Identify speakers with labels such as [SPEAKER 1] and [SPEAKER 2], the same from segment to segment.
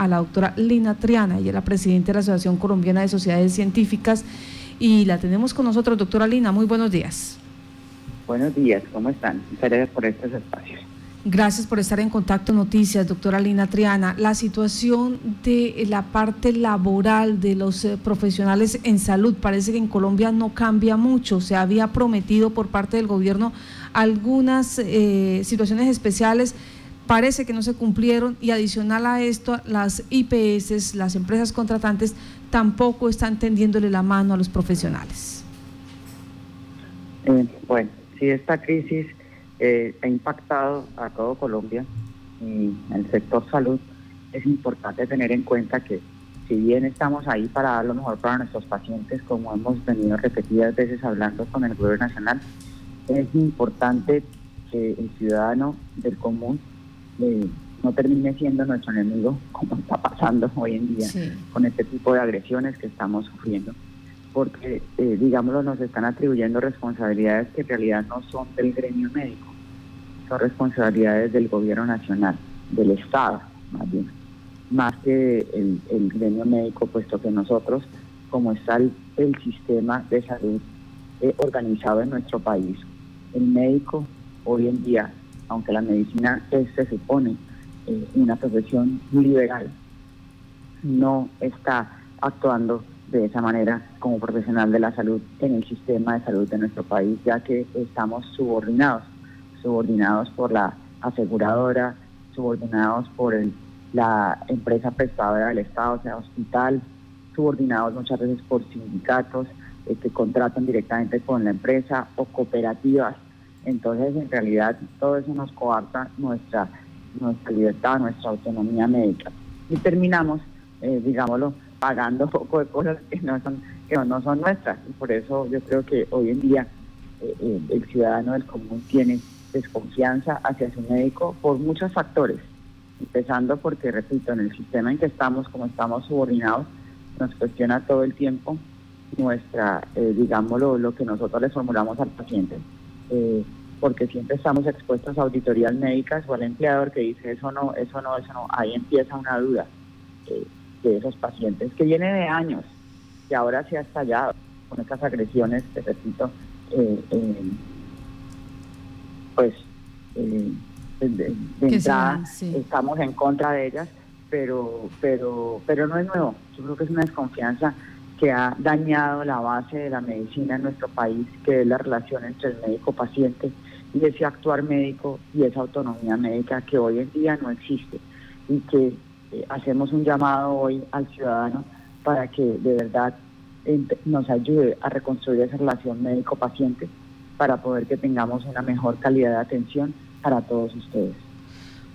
[SPEAKER 1] a la doctora Lina Triana, ella es la presidenta de la Asociación Colombiana de Sociedades Científicas y la tenemos con nosotros, doctora Lina, muy buenos días.
[SPEAKER 2] Buenos días, ¿cómo están? Muchas gracias por estos espacios.
[SPEAKER 1] Gracias por estar en contacto Noticias, doctora Lina Triana. La situación de la parte laboral de los eh, profesionales en salud parece que en Colombia no cambia mucho. Se había prometido por parte del gobierno algunas eh, situaciones especiales, parece que no se cumplieron y adicional a esto, las IPS, las empresas contratantes, tampoco están tendiéndole la mano a los profesionales.
[SPEAKER 2] Eh, bueno, si esta crisis eh, ha impactado a todo Colombia y el sector salud, es importante tener en cuenta que si bien estamos ahí para dar lo mejor para nuestros pacientes, como hemos venido repetidas veces hablando con el gobierno nacional, es importante que el ciudadano del común eh, no termine siendo nuestro enemigo, como está pasando hoy en día con este tipo de agresiones que estamos sufriendo porque, eh, digámoslo, nos están atribuyendo responsabilidades que en realidad no son del gremio médico son responsabilidades del gobierno nacional, del Estado, más bien, más que el, gremio médico, puesto que nosotros, como está el, sistema de salud eh, organizado en nuestro país, el médico hoy en día, aunque la medicina es, se supone eh, una profesión liberal, no está actuando de esa manera como profesional de la salud en el sistema de salud de nuestro país, ya que estamos subordinados subordinados por la aseguradora, subordinados por la empresa prestadora del Estado, o sea, hospital, subordinados muchas veces por sindicatos eh, que contratan directamente con la empresa o cooperativas. Entonces, en realidad, todo eso nos coarta nuestra, nuestra libertad, nuestra autonomía médica. Y terminamos, eh, digámoslo, pagando poco de cosas que no son, que no son nuestras. Y por eso yo creo que hoy en día eh, el ciudadano del común tiene desconfianza hacia su médico por muchos factores, empezando porque, repito, en el sistema en que estamos, como estamos subordinados, nos cuestiona todo el tiempo nuestra, eh, digámoslo, lo que nosotros le formulamos al paciente. Eh, porque siempre estamos expuestos a auditorías médicas o al empleador que dice eso no, eso no, eso no. Ahí empieza una duda eh, de esos pacientes que viene de años, que ahora se ha estallado con estas agresiones, te repito, eh, pues eh, de, entrada estamos en contra de ellas, pero, pero, pero no es nuevo. Yo creo que es una desconfianza que ha dañado la base de la medicina en nuestro país, que es la relación entre el médico-paciente y ese actuar médico y esa autonomía médica que hoy en día no existe y que eh, hacemos un llamado hoy al ciudadano para que de verdad nos ayude a reconstruir esa relación médico-paciente para poder que tengamos una mejor calidad de atención para todos ustedes.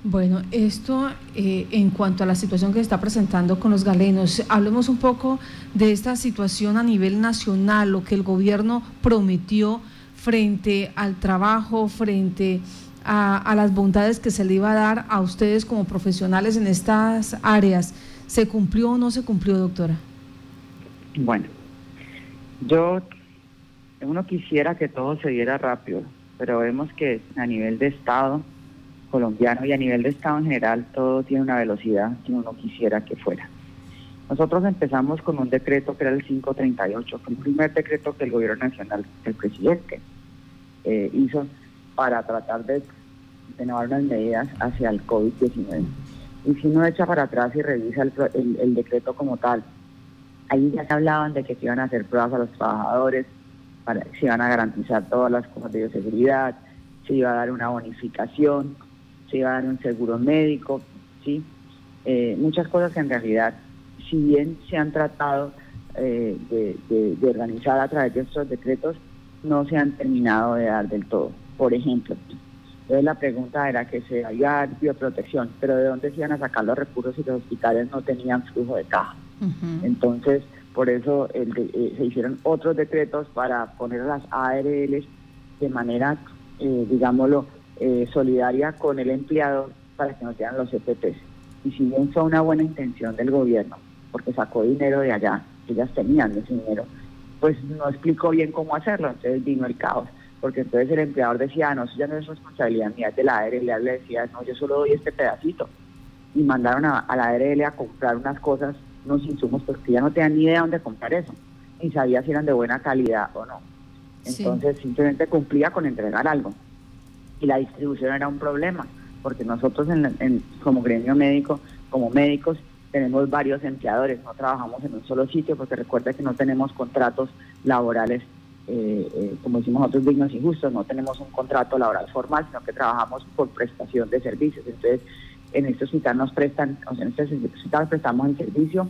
[SPEAKER 1] Bueno, esto eh, en cuanto a la situación que se está presentando con los galenos, hablemos un poco de esta situación a nivel nacional, lo que el gobierno prometió frente al trabajo, frente a, a las bondades que se le iba a dar a ustedes como profesionales en estas áreas. ¿Se cumplió o no se cumplió, doctora?
[SPEAKER 2] Bueno, yo uno quisiera que todo se diera rápido, pero vemos que a nivel de Estado colombiano y a nivel de Estado en general todo tiene una velocidad que uno quisiera que fuera. Nosotros empezamos con un decreto que era el 538, fue el primer decreto que el gobierno nacional, el presidente, eh, hizo para tratar de, tomar unas medidas hacia el COVID-19. Y si uno echa para atrás y revisa el, el decreto como tal, ahí ya se hablaban de que se iban a hacer pruebas a los trabajadores, se iban a garantizar todas las cosas de bioseguridad, se iba a dar una bonificación, se iba a dar un seguro médico, ¿sí? Eh, muchas cosas que en realidad, si bien se han tratado eh, de, organizar a través de estos decretos, no se han terminado de dar del todo. Por ejemplo, entonces la pregunta era que se había bioprotección, pero ¿de dónde se iban a sacar los recursos si los hospitales no tenían flujo de caja? Entonces, por eso eh, se hicieron otros decretos para poner las ARLs de manera, eh, digámoslo, eh, solidaria con el empleado para que no sean los EPPs. Y si bien fue una buena intención del gobierno, porque sacó dinero de allá, ellas tenían ese dinero, pues no explicó bien cómo hacerlo, entonces vino el caos, porque entonces el empleador decía, ah, no, eso ya no es responsabilidad mía, de la ARL, le decía, no, yo solo doy este pedacito. y mandaron a, la ARL a comprar unas cosas, unos insumos, porque ya no tenían ni idea dónde comprar eso, ni sabía si eran de buena calidad o no. Entonces simplemente cumplía con entregar algo. Y la distribución era un problema, porque nosotros en, como gremio médico, como médicos, tenemos varios empleadores, no trabajamos en un solo sitio, porque recuerda que no tenemos contratos laborales, eh, eh, como decimos nosotros, dignos y justos, no tenemos un contrato laboral formal, sino que trabajamos por prestación de servicios. Entonces, en este hospital nos prestan, o sea, en este hospital prestamos el servicio,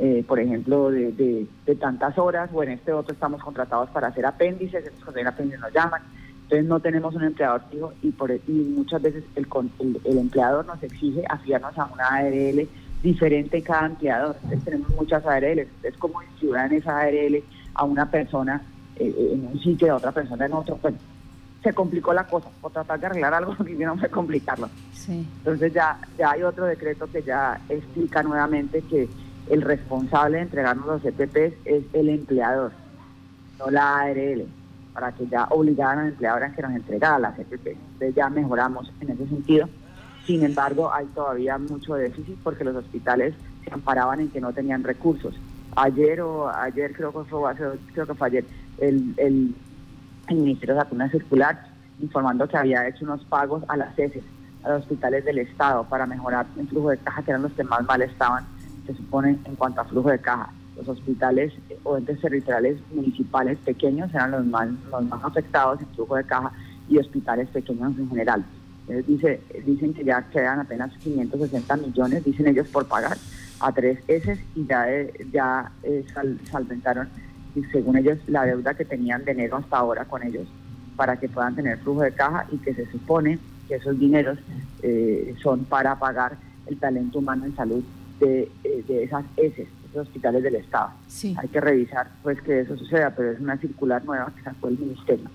[SPEAKER 2] eh, por ejemplo, de, tantas horas, o en este otro estamos contratados para hacer apéndices, cuando hay apéndices nos llaman. Entonces no tenemos un empleador fijo y, por, y muchas veces el, el, empleador nos exige afiliarnos a una ARL diferente cada empleador. Entonces tenemos muchas ARL. Entonces, ¿cómo distribuir esa ARL a una persona eh, eh, en un sitio y a otra persona en otro? Bueno, se complicó la cosa, por tratar de arreglar algo que no fue complicarlo. Entonces ya, ya hay otro decreto que ya explica nuevamente que el responsable de entregarnos los EPPs es el empleador, no la ARL, para que ya obligaran al empleador a que nos entregara las EPPs. Entonces ya mejoramos en ese sentido. Sin embargo, hay todavía mucho déficit porque los hospitales se amparaban en que no tenían recursos. Ayer o ayer creo que fue, creo que fue ayer, el, el el Ministerio sacó una circular informando que había hecho unos pagos a las CESES, a los hospitales del Estado, para mejorar el flujo de caja, que eran los que más mal estaban, se supone, en cuanto a flujo de caja. Los hospitales o entes territoriales municipales pequeños eran los más, los más afectados en flujo de caja y hospitales pequeños en general. Dice, dicen que ya quedan apenas 560 millones, dicen ellos, por pagar a tres S y ya, eh, ya eh, salventaron y según ellos la deuda que tenían de enero hasta ahora con ellos para que puedan tener flujo de caja y que se supone que esos dineros eh, son para pagar el talento humano en salud de, eh, esas ESES, esos hospitales del Estado. Hay que revisar pues que eso suceda, pero es una circular nueva que sacó el Ministerio.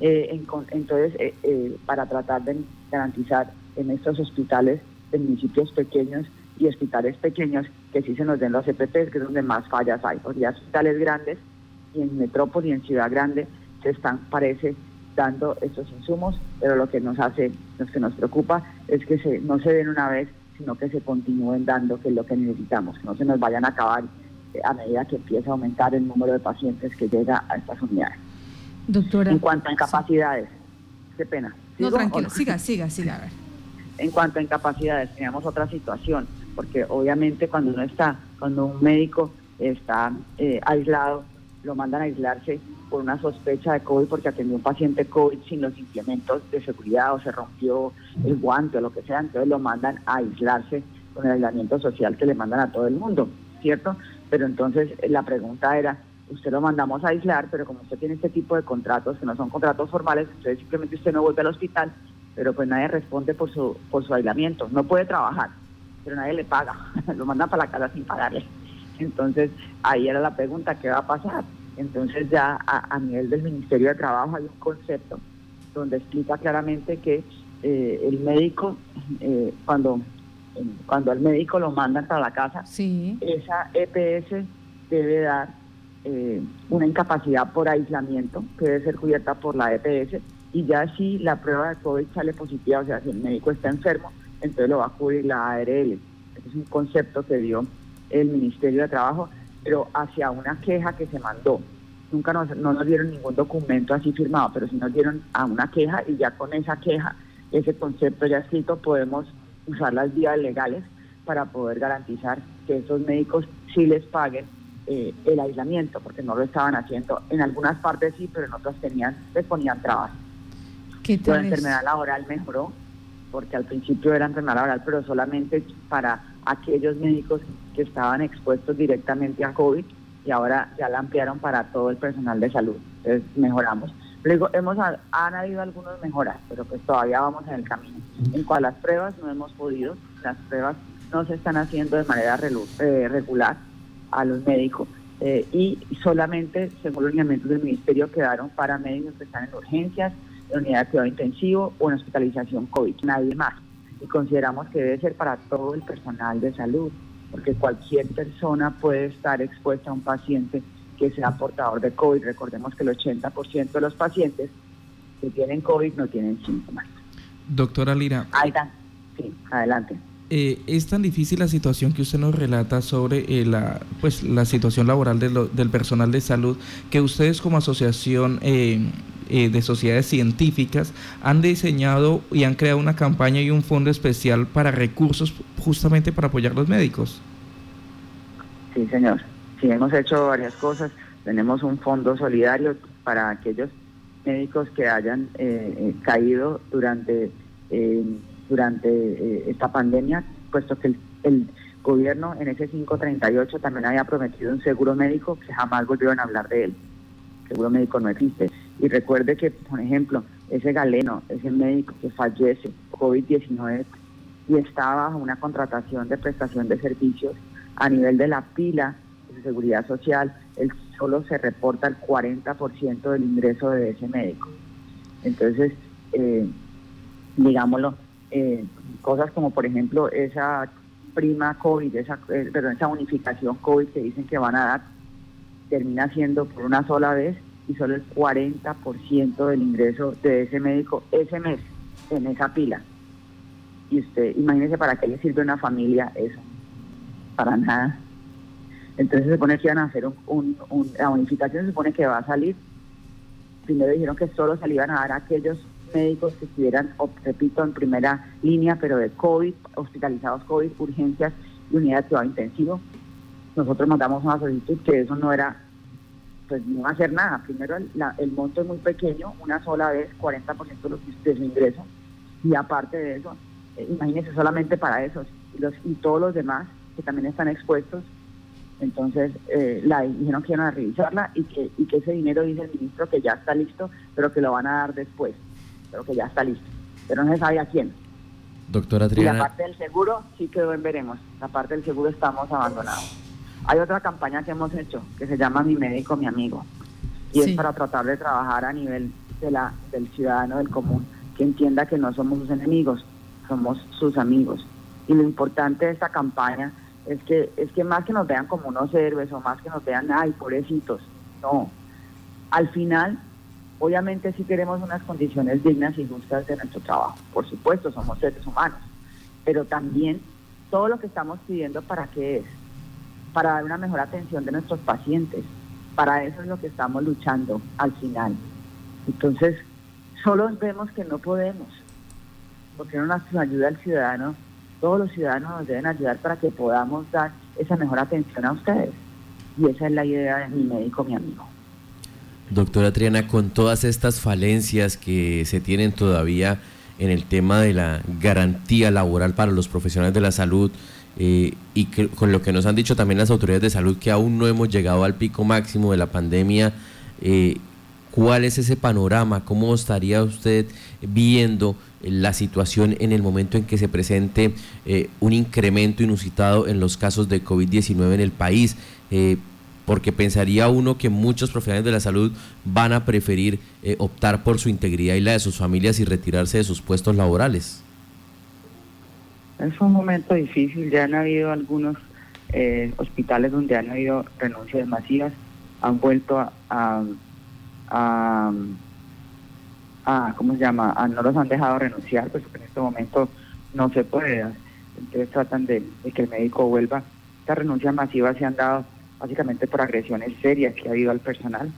[SPEAKER 2] Eh, entonces, para tratar de garantizar en estos hospitales de municipios pequeños y hospitales pequeños que sí se nos den los EPPs, que es donde más fallas hay. Porque ya hospitales grandes y en metrópoli y en ciudad grande se están, parece, dando estos insumos, pero lo que nos hace, lo que nos preocupa es que se, no se den una vez, sino que se continúen dando, que es lo que necesitamos, que no se nos vayan a acabar eh, a medida que empieza a aumentar el número de pacientes que llega a estas unidades.
[SPEAKER 1] Doctora.
[SPEAKER 2] En cuanto a incapacidades, qué pena.
[SPEAKER 1] No, tranquilo, siga, siga, siga, a ver.
[SPEAKER 2] En cuanto a incapacidades, teníamos otra situación porque obviamente cuando uno está, cuando un médico está eh, aislado, lo mandan a aislarse por una sospecha de COVID porque atendió un paciente COVID sin los implementos de seguridad o se rompió el guante o lo que sea, entonces lo mandan a aislarse con el aislamiento social que le mandan a todo el mundo, ¿cierto? Pero entonces eh, la pregunta era, usted lo mandamos a aislar, pero como usted tiene este tipo de contratos que no son contratos formales, entonces simplemente usted no vuelve al hospital, pero pues nadie responde por su, por su aislamiento, no puede trabajar pero nadie le paga, lo mandan para la casa sin pagarle. Entonces, ahí era la pregunta, ¿qué va a pasar? Entonces ya a, nivel del Ministerio de Trabajo hay un concepto donde explica claramente que eh, el médico, eh, cuando, cuando al médico lo mandan para la casa, esa EPS debe dar eh, una incapacidad por aislamiento que debe ser cubierta por la EPS y ya si la prueba de COVID sale positiva, o sea, si el médico está enfermo, entonces lo va a cubrir la ARL. Ese es un concepto que dio el Ministerio de Trabajo, pero hacia una queja que se mandó. Nunca nos, no nos dieron ningún documento así firmado, pero sí nos dieron a una queja y ya con esa queja, ese concepto ya escrito, podemos usar las vías legales para poder garantizar que esos médicos sí les paguen eh, el aislamiento, porque no lo estaban haciendo. En algunas partes sí, pero en otras tenían, les ponían trabas. La enfermedad laboral mejoró, porque al principio era enfermedad laboral, pero solamente para aquellos médicos que estaban expuestos directamente a COVID y ahora ya la ampliaron para todo el personal de salud. Entonces mejoramos. Luego hemos han habido algunos mejoras, pero pues todavía vamos en el camino. En cual las pruebas no hemos podido, las pruebas no se están haciendo de manera eh, regular a los médicos eh, y solamente, según los lineamientos del ministerio, quedaron para médicos que están en urgencias, en unidad de cuidado intensivo o en hospitalización COVID, nadie más. Y consideramos que debe ser para todo el personal de salud, porque cualquier persona puede estar expuesta a un paciente que sea portador de COVID. Recordemos que el 80% de los pacientes que tienen COVID no tienen síntomas.
[SPEAKER 3] Doctora Lira.
[SPEAKER 2] Ahí Sí, adelante.
[SPEAKER 3] Eh, es tan difícil la situación que usted nos relata sobre eh, la, pues, la situación laboral del personal de salud que ustedes como asociación eh, de sociedades científicas han diseñado y han creado una campaña y un fondo especial para recursos justamente para apoyar a los médicos.
[SPEAKER 2] Sí, señor. Sí, hemos hecho varias cosas. Tenemos un fondo solidario para aquellos médicos que hayan caído durante durante eh, esta pandemia, puesto que el, gobierno en ese 538 también había prometido un seguro médico que jamás volvieron a hablar de él. El seguro médico no existe. Y recuerde que, por ejemplo, ese galeno, ese médico que fallece COVID-19 y está bajo una contratación de prestación de servicios a nivel de la pila de seguridad social, él solo se reporta el 40% del ingreso de ese médico. Entonces, eh, digámoslo, eh, cosas como por ejemplo esa prima COVID, esa, eh, perdón, esa unificación COVID que dicen que van a dar, termina siendo por una sola vez y solo el 40% del ingreso de ese médico ese mes en esa pila. Y usted, imagínese para qué le sirve a una familia eso. Para nada. Entonces se supone que iban a hacer un, la unificación, se supone que va a salir. Primero dijeron que solo se le iban a dar aquellos médicos que estuvieran, repito, en primera línea, pero de COVID, hospitalizados COVID, urgencias y unidad de cuidado intensivo. Nosotros mandamos una solicitud que eso no era, pues no va a hacer nada. Primero, el, monto es muy pequeño, una sola vez, 40% de, su ingreso, y aparte de eso, eh, imagínense solamente para esos los, y todos los demás que también están expuestos. Entonces, eh, la dijeron que iban a revisarla y que, y que ese dinero, dice el ministro, que ya está listo, pero que lo van a dar después pero que ya está listo. Pero no se sabe a quién.
[SPEAKER 3] Doctora Triana.
[SPEAKER 2] Y la parte del seguro sí quedó en veremos. La parte del seguro estamos abandonados. Hay otra campaña que hemos hecho que se llama Mi médico, mi amigo. Y es para tratar de trabajar a nivel de la, del ciudadano del común, que entienda que no somos sus enemigos, somos sus amigos. Y lo importante de esta campaña es que, es que más que nos vean como unos héroes o más que nos vean, ay, pobrecitos, no. Al final Obviamente sí queremos unas condiciones dignas y justas de nuestro trabajo. Por supuesto, somos seres humanos. Pero también todo lo que estamos pidiendo, ¿para qué es? Para dar una mejor atención de nuestros pacientes. Para eso es lo que estamos luchando al final. Entonces, solo vemos que no podemos. Porque no nos ayuda el ciudadano. Todos los ciudadanos nos deben ayudar para que podamos dar esa mejor atención a ustedes. Y esa es la idea de mi médico, mi amigo.
[SPEAKER 4] Doctora Triana, con todas estas falencias que se tienen todavía en el tema de la garantía laboral para los profesionales de la salud eh, y con lo que nos han dicho también las autoridades de salud que aún no hemos llegado al pico máximo de la pandemia, eh, ¿cuál es ese panorama? ¿Cómo estaría usted viendo la situación en el momento en que se presente eh, un incremento inusitado en los casos de COVID-19 en el país? Porque pensaría uno que muchos profesionales de la salud van a preferir eh, optar por su integridad y la de sus familias y retirarse de sus puestos laborales.
[SPEAKER 2] Es un momento difícil, ya han habido algunos eh, hospitales donde han habido renuncias masivas, han vuelto a, a, ¿cómo se llama? no los han dejado renunciar, pues en este momento no se puede. Entonces tratan de que el médico vuelva. Estas renuncias masivas se han dado básicamente por agresiones serias que ha habido al personal.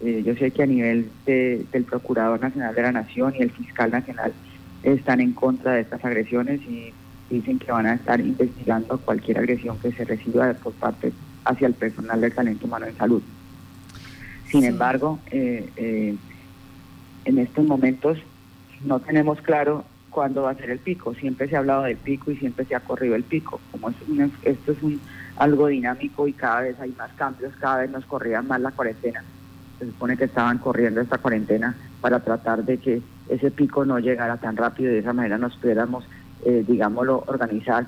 [SPEAKER 2] Eh, yo sé que a nivel del Procurador Nacional de la Nación y el Fiscal Nacional están en contra de estas agresiones y dicen que van a estar investigando cualquier agresión que se reciba por parte hacia el personal del talento humano en salud. Sin embargo, eh, eh, en estos momentos no tenemos claro cuándo va a ser el pico. Siempre se ha hablado del pico y siempre se ha corrido el pico. Como esto es un algo dinámico y cada vez hay más cambios, cada vez nos corría más la cuarentena. Se supone que estaban corriendo esta cuarentena para tratar de que ese pico no llegara tan rápido y de esa manera nos pudiéramos, eh, digámoslo, organizar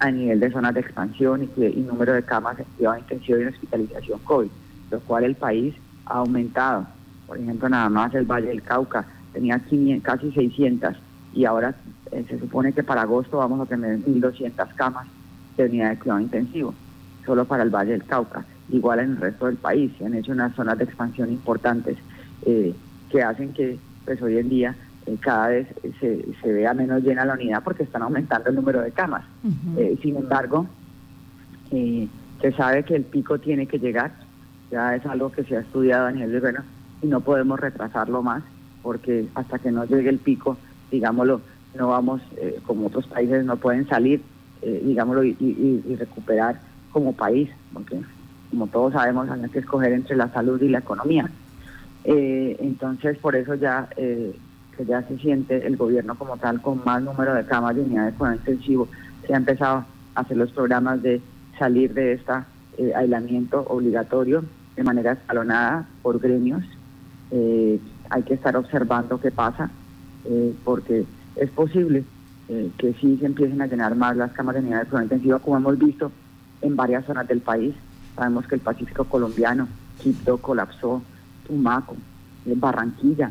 [SPEAKER 2] a nivel de zonas de expansión y, número de camas en cuidado intensivo y hospitalización COVID, lo cual el país ha aumentado. Por ejemplo, nada más el Valle del Cauca tenía casi 600 y ahora eh, se supone que para agosto vamos a tener 1.200 camas de unidad de cuidado intensivo, solo para el Valle del Cauca. Igual en el resto del país, se han hecho unas zonas de expansión importantes eh, que hacen que pues hoy en día eh, cada vez se, se, vea menos llena la unidad porque están aumentando el número de camas. Eh, sin embargo, se sabe que el pico tiene que llegar, ya es algo que se ha estudiado a nivel de gobierno y no podemos retrasarlo más porque hasta que no llegue el pico, digámoslo, no vamos, como otros países no pueden salir, digámoslo, y, y, recuperar como país, porque como todos sabemos hay que escoger entre la salud y la economía. entonces, por eso ya que ya se siente el gobierno como tal con más número de camas de unidades con intensivo. Se ha empezado a hacer los programas de salir de este aislamiento obligatorio de manera escalonada por gremios. Eh, hay que estar observando qué pasa, eh, porque es posible que sí se empiecen a llenar más las camas de unidades con intensivo, como hemos visto en varias zonas del país. Sabemos que el Pacífico colombiano, Quito colapsó, Tumaco, Barranquilla,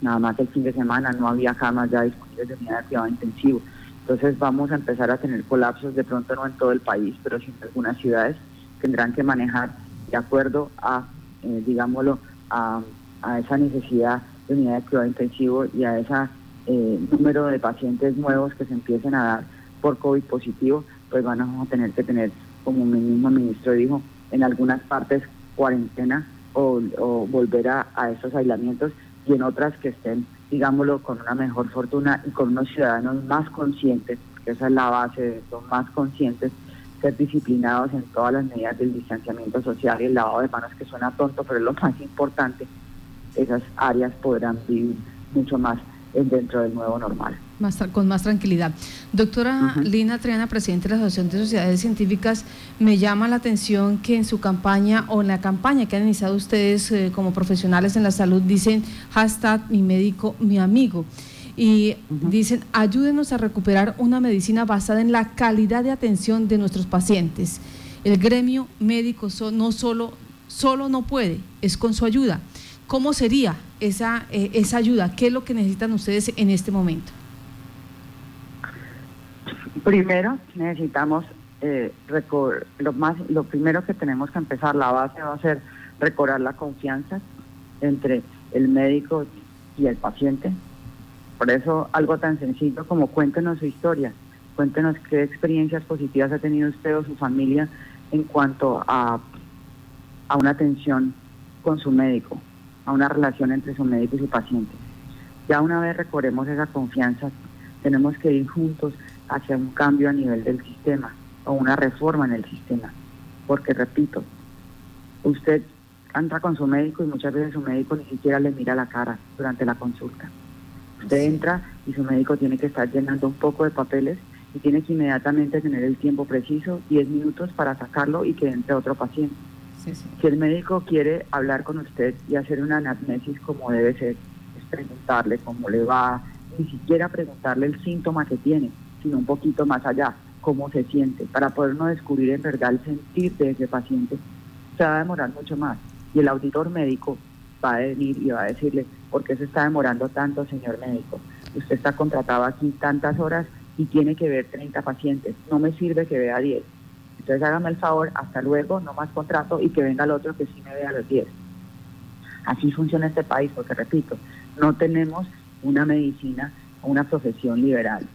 [SPEAKER 2] nada más el fin de semana no había camas ya disponibles de unidad de cuidado intensivo. Entonces vamos a empezar a tener colapsos, de pronto no en todo el país, pero sí en algunas ciudades tendrán que manejar de acuerdo a, eh, digámoslo, a, esa necesidad de unidad de cuidado intensivo y a ese eh, número de pacientes nuevos que se empiecen a dar por COVID positivo, pues van a tener que tener, como mi mismo ministro dijo, en algunas partes cuarentena o, volver a, esos aislamientos y en otras que estén, digámoslo, con una mejor fortuna y con unos ciudadanos más conscientes, que esa es la base de esto, más conscientes, ser disciplinados en todas las medidas del distanciamiento social y el lavado de manos, que suena tonto, pero es lo más importante, esas áreas podrán vivir mucho más dentro del nuevo normal
[SPEAKER 1] con más tranquilidad. Doctora Lina Triana, presidenta de la Asociación de Sociedades Científicas, me llama la atención que en su campaña o en la campaña que han iniciado ustedes eh, como profesionales en la salud dicen hashtag mi médico, mi amigo. Y dicen, ayúdenos a recuperar una medicina basada en la calidad de atención de nuestros pacientes. El gremio médico no solo, solo no puede, es con su ayuda. ¿Cómo sería esa, eh, esa ayuda? ¿Qué es lo que necesitan ustedes en este momento?
[SPEAKER 2] Primero necesitamos eh, lo más, lo primero que tenemos que empezar, la base va a ser recobrar la confianza entre el médico y el paciente. Por eso algo tan sencillo como cuéntenos su historia, cuéntenos qué experiencias positivas ha tenido usted o su familia en cuanto a, a una atención con su médico, a una relación entre su médico y su paciente. Ya una vez recobremos esa confianza, tenemos que ir juntos hacia un cambio a nivel del sistema o una reforma en el sistema. Porque, repito, usted entra con su médico y muchas veces su médico ni siquiera le mira la cara durante la consulta. Usted entra y su médico tiene que estar llenando un poco de papeles y tiene que inmediatamente tener el tiempo preciso, 10 minutos para sacarlo y que entre otro paciente. Si el médico quiere hablar con usted y hacer una anamnesis como debe ser, es preguntarle cómo le va, ni siquiera preguntarle el síntoma que tiene, sino un poquito más allá, cómo se siente, para podernos descubrir en verdad el sentir de ese paciente. Se va a demorar mucho más y el auditor médico va a venir y va a decirle, ¿por qué se está demorando tanto, señor médico? Usted está contratado aquí tantas horas y tiene que ver 30 pacientes, no me sirve que vea 10. Entonces hágame el favor, hasta luego, no más contrato y que venga el otro que sí me vea los 10. Así funciona este país, porque repito, no tenemos una medicina, una profesión liberal.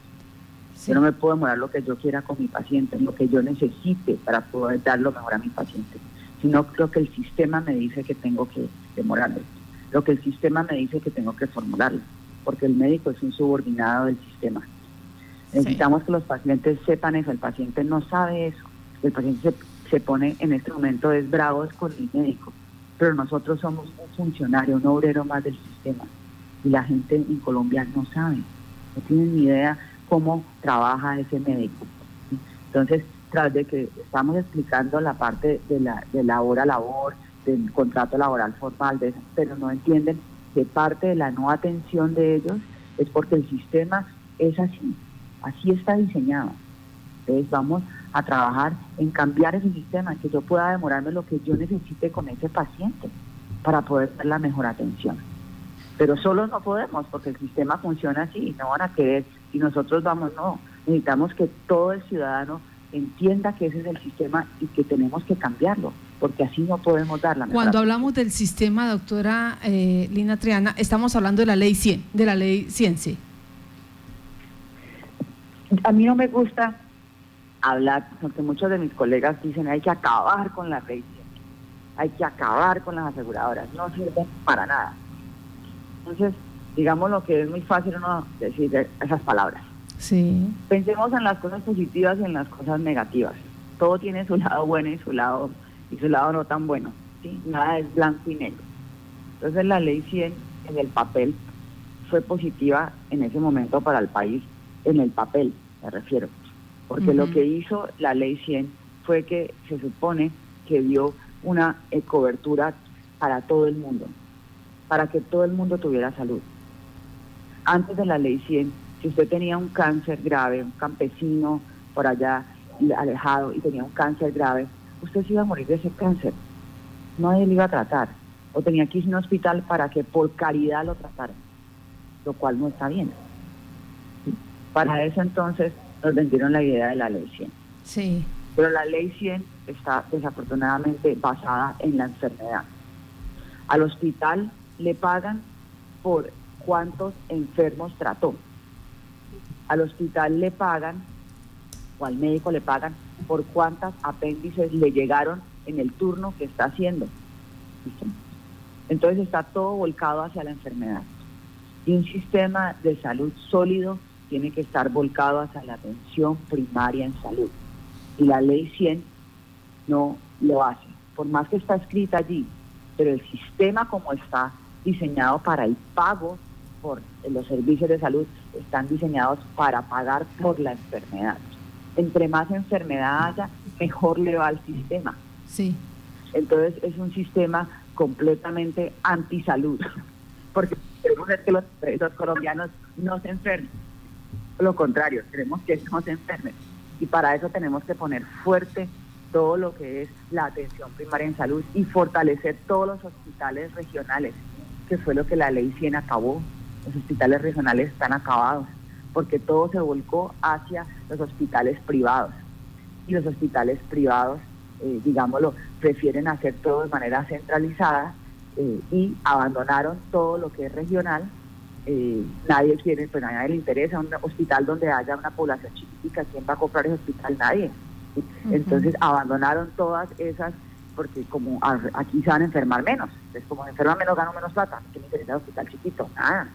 [SPEAKER 2] Yo no me puedo demorar lo que yo quiera con mi paciente, lo que yo necesite para poder dar lo mejor a mi paciente, sino lo que el sistema me dice que tengo que demorarle, lo que el sistema me dice que tengo que formularle, porque el médico es un subordinado del sistema. Necesitamos que los pacientes sepan eso, el paciente no sabe eso, el paciente se, se pone en este momento es bravo con el médico, pero nosotros somos un funcionario, un obrero más del sistema, y la gente en Colombia no sabe, no tienen ni idea cómo trabaja ese médico. Entonces, tras de que estamos explicando la parte de la, de la hora labor, del contrato laboral formal, de pero no entienden que parte de la no atención de ellos es porque el sistema es así, así está diseñado. Entonces vamos a trabajar en cambiar ese sistema, que yo pueda demorarme lo que yo necesite con ese paciente para poder dar la mejor atención. Pero solo no podemos porque el sistema funciona así y no van a querer y nosotros vamos, no, necesitamos que todo el ciudadano entienda que ese es el sistema y que tenemos que cambiarlo, porque así no podemos dar la
[SPEAKER 1] Cuando hablamos del sistema, doctora eh, Lina Triana, estamos hablando de la ley 100, de la ley 100, sí.
[SPEAKER 2] A mí no me gusta hablar, porque muchos de mis colegas dicen hay que acabar con la ley 100, hay que acabar con las aseguradoras, no sirven para nada. Entonces, digamos lo que es muy fácil uno decir esas palabras.
[SPEAKER 1] Sí.
[SPEAKER 2] Pensemos en las cosas positivas y en las cosas negativas. Todo tiene su lado bueno y su lado y su lado no tan bueno. ¿sí? Nada es blanco y negro. Entonces la ley 100 en el papel fue positiva en ese momento para el país, en el papel me refiero. Porque lo que hizo la ley 100 fue que se supone que dio una eh, cobertura para todo el mundo, para que todo el mundo tuviera salud. Antes de la ley 100, si usted tenía un cáncer grave, un campesino por allá alejado y tenía un cáncer grave, usted se iba a morir de ese cáncer. Nadie le iba a tratar. O tenía que ir a un hospital para que por caridad lo trataran, lo cual no está bien. Para eso entonces nos vendieron la idea de la ley 100.
[SPEAKER 1] Sí.
[SPEAKER 2] Pero la ley 100 está desafortunadamente basada en la enfermedad. Al hospital le pagan por cuántos enfermos trató. Al hospital le pagan, o al médico le pagan, por cuántas apéndices le llegaron en el turno que está haciendo. Entonces está todo volcado hacia la enfermedad. Y un sistema de salud sólido tiene que estar volcado hacia la atención primaria en salud. Y la ley 100 no lo hace. Por más que está escrita allí, pero el sistema como está diseñado para el pago por los servicios de salud están diseñados para pagar por la enfermedad. Entre más enfermedad haya, mejor le va al sistema.
[SPEAKER 1] Sí.
[SPEAKER 2] Entonces es un sistema completamente antisalud, porque queremos que los, los colombianos no se enfermen. Lo contrario, queremos que no se enfermen. Y para eso tenemos que poner fuerte todo lo que es la atención primaria en salud y fortalecer todos los hospitales regionales, que fue lo que la ley 100 acabó. Los hospitales regionales están acabados, porque todo se volcó hacia los hospitales privados. Y los hospitales privados, eh, digámoslo, prefieren hacer todo de manera centralizada eh, y abandonaron todo lo que es regional. Eh, nadie quiere, pues a nadie le interesa un hospital donde haya una población chiquitica. ¿Quién va a comprar ese hospital? Nadie. Entonces abandonaron todas esas, porque como aquí se van a enfermar menos. Entonces, como se enferman menos, ganan menos plata. ¿Qué me interesa el hospital chiquito? Nada.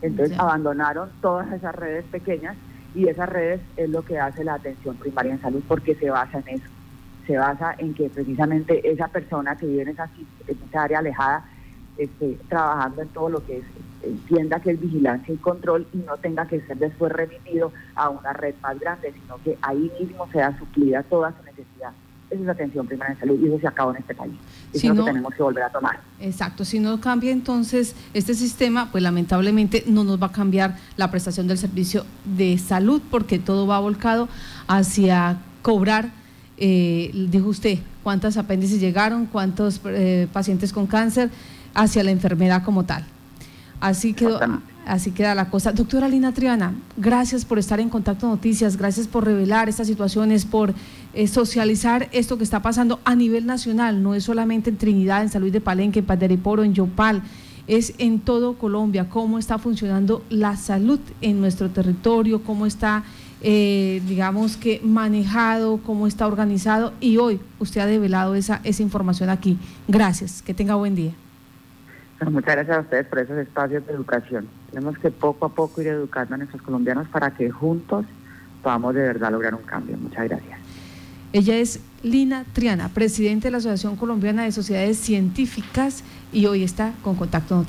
[SPEAKER 2] Entonces abandonaron todas esas redes pequeñas y esas redes es lo que hace la atención primaria en salud porque se basa en eso. Se basa en que precisamente esa persona que vive en esa, en esa área alejada esté trabajando en todo lo que es, entienda que es vigilancia y control y no tenga que ser después remitido a una red más grande, sino que ahí mismo sea suplida toda su necesidad. Esa es la atención primaria en salud y eso se acabó en este país. Eso es lo que tenemos que volver a tomar.
[SPEAKER 1] Exacto, si no cambia entonces este sistema, pues lamentablemente no nos va a cambiar la prestación del servicio de salud porque todo va volcado hacia cobrar, eh, dijo usted, cuántas apéndices llegaron, cuántos eh, pacientes con cáncer, hacia la enfermedad como tal. Así quedó, así queda la cosa. Doctora Lina Triana, gracias por estar en Contacto Noticias, gracias por revelar estas situaciones, por eh, socializar esto que está pasando a nivel nacional, no es solamente en Trinidad, en San Luis de Palenque, en Paderiporo, en Yopal, es en todo Colombia, cómo está funcionando la salud en nuestro territorio, cómo está, eh, digamos que manejado, cómo está organizado y hoy usted ha develado esa, esa información aquí. Gracias, que tenga buen día.
[SPEAKER 2] Muchas gracias a ustedes por esos espacios de educación. Tenemos que poco a poco ir educando a nuestros colombianos para que juntos podamos de verdad lograr un cambio. Muchas gracias.
[SPEAKER 1] Ella es Lina Triana, presidente de la Asociación Colombiana de Sociedades Científicas y hoy está con Contacto Noticias.